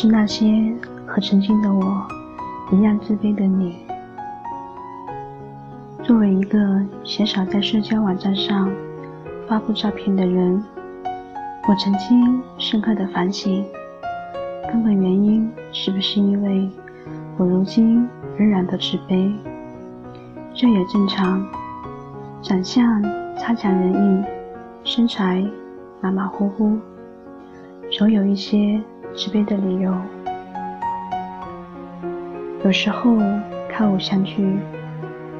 是那些和曾经的我一样自卑的你。作为一个鲜少在社交网站上发布照片的人，我曾经深刻的反省，根本原因是不是因为我如今仍然的自卑？这也正常，长相差强人意，身材马马虎虎，总有一些自卑的理由。有时候看偶像剧，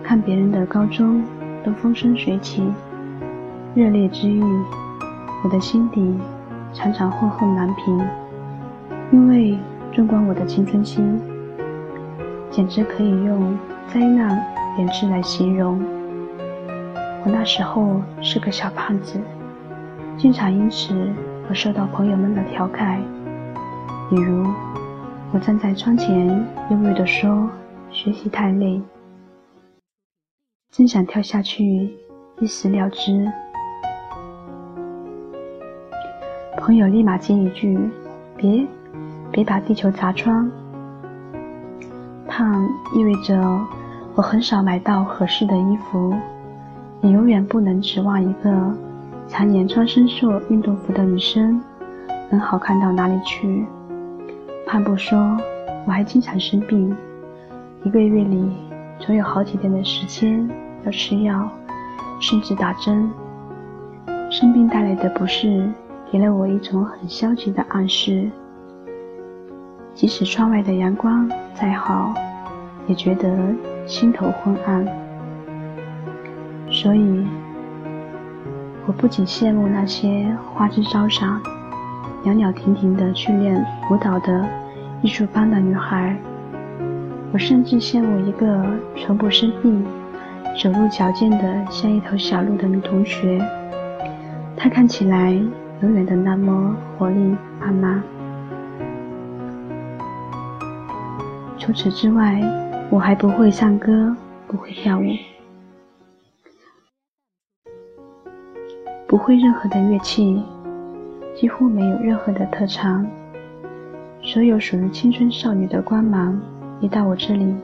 看别人的高中都风生水起，热烈之欲，我的心底常常愤恨难平。因为纵观我的青春期，简直可以用灾难两字来形容。我那时候是个小胖子，经常因此而受到朋友们的调侃，比如。我站在窗前，忧郁地说：“学习太累。”真想跳下去一死了之。朋友立马接一句：“别，别把地球砸穿。”胖意味着我很少买到合适的衣服，你永远不能指望一个常年穿深色运动服的女生能好看到哪里去。胖不说，我还经常生病，一个月里总有好几天的时间要吃药，甚至打针。生病带来的不适，给了我一种很消极的暗示。即使窗外的阳光再好，也觉得心头昏暗。所以，我不仅羡慕那些花枝招展。袅袅婷婷的去练舞蹈的艺术班的女孩，我甚至羡慕一个从不生病、走路矫健的像一头小鹿的女同学。她看起来永远的那么活力满满。除此之外，我还不会唱歌，不会跳舞，不会任何的乐器。几乎没有任何的特长，所有属于青春少女的光芒，一到我这里，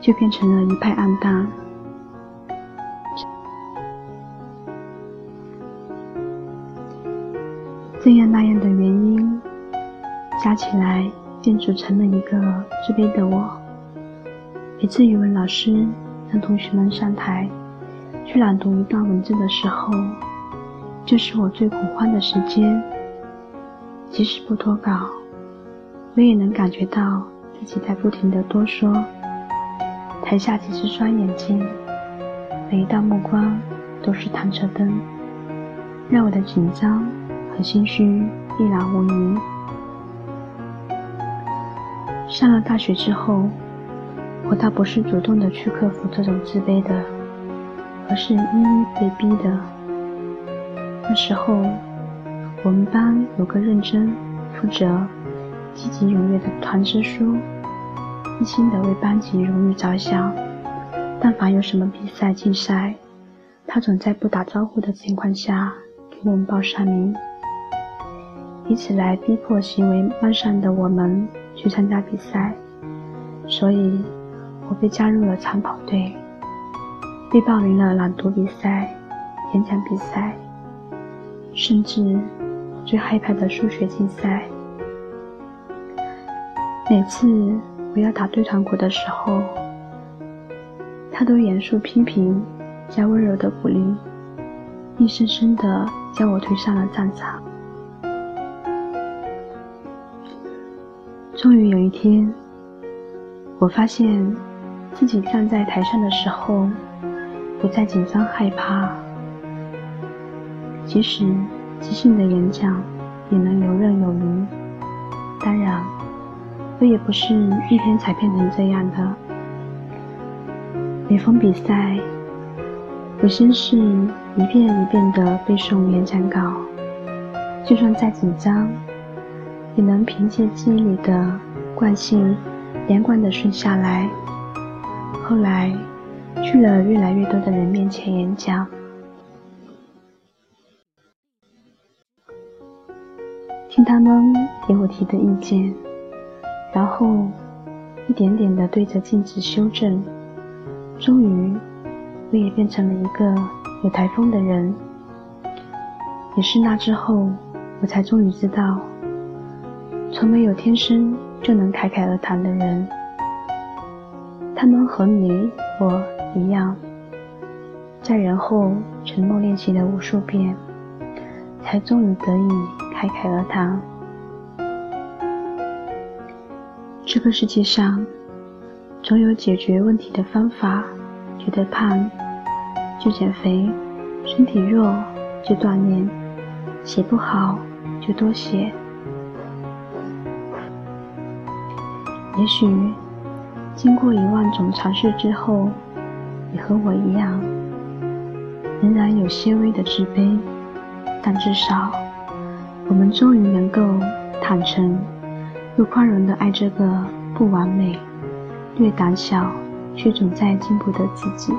就变成了一派暗淡。这样那样的原因，加起来便组成了一个自卑的我。每次语文老师让同学们上台去朗读一段文字的时候，就是我最恐慌的时间。即使不脱稿，我也能感觉到自己在不停的多说。台下几十双眼睛，每一道目光都是弹着灯，让我的紧张和心虚一览无遗。上了大学之后，我倒不是主动的去克服这种自卑的，而是一一被逼的。那时候。我们班有个认真、负责、积极踊跃的团支书，一心的为班级荣誉着想。但凡有什么比赛、竞赛，他总在不打招呼的情况下给我们报上名，以此来逼迫行为慢上的我们去参加比赛。所以，我被加入了长跑队，被报名了朗读比赛、演讲比赛，甚至。最害怕的数学竞赛，每次我要打对团鼓的时候，他都严肃批评加温柔的鼓励，硬生生的将我推上了战场。终于有一天，我发现自己站在台上的时候，不再紧张害怕，即使。即兴的演讲也能游刃有余。当然，我也不是一天才变成这样的。每逢比赛，我先是一遍一遍的背诵演讲稿，就算再紧张，也能凭借记忆里的惯性连贯的顺下来。后来，去了越来越多的人面前演讲。听他们给我提的意见，然后一点点的对着镜子修正，终于我也变成了一个有台风的人。也是那之后，我才终于知道，从没有天生就能侃侃而谈的人。他们和你我一样，在人后沉默练习了无数遍，才终于得以侃侃而谈。这个世界上，总有解决问题的方法。觉得胖就减肥，身体弱就锻炼，写不好就多写。也许经过一万种尝试之后，你和我一样，仍然有些微的自卑，但至少我们终于能够坦诚。又宽容的爱这个不完美、略胆小却总在进步的自己。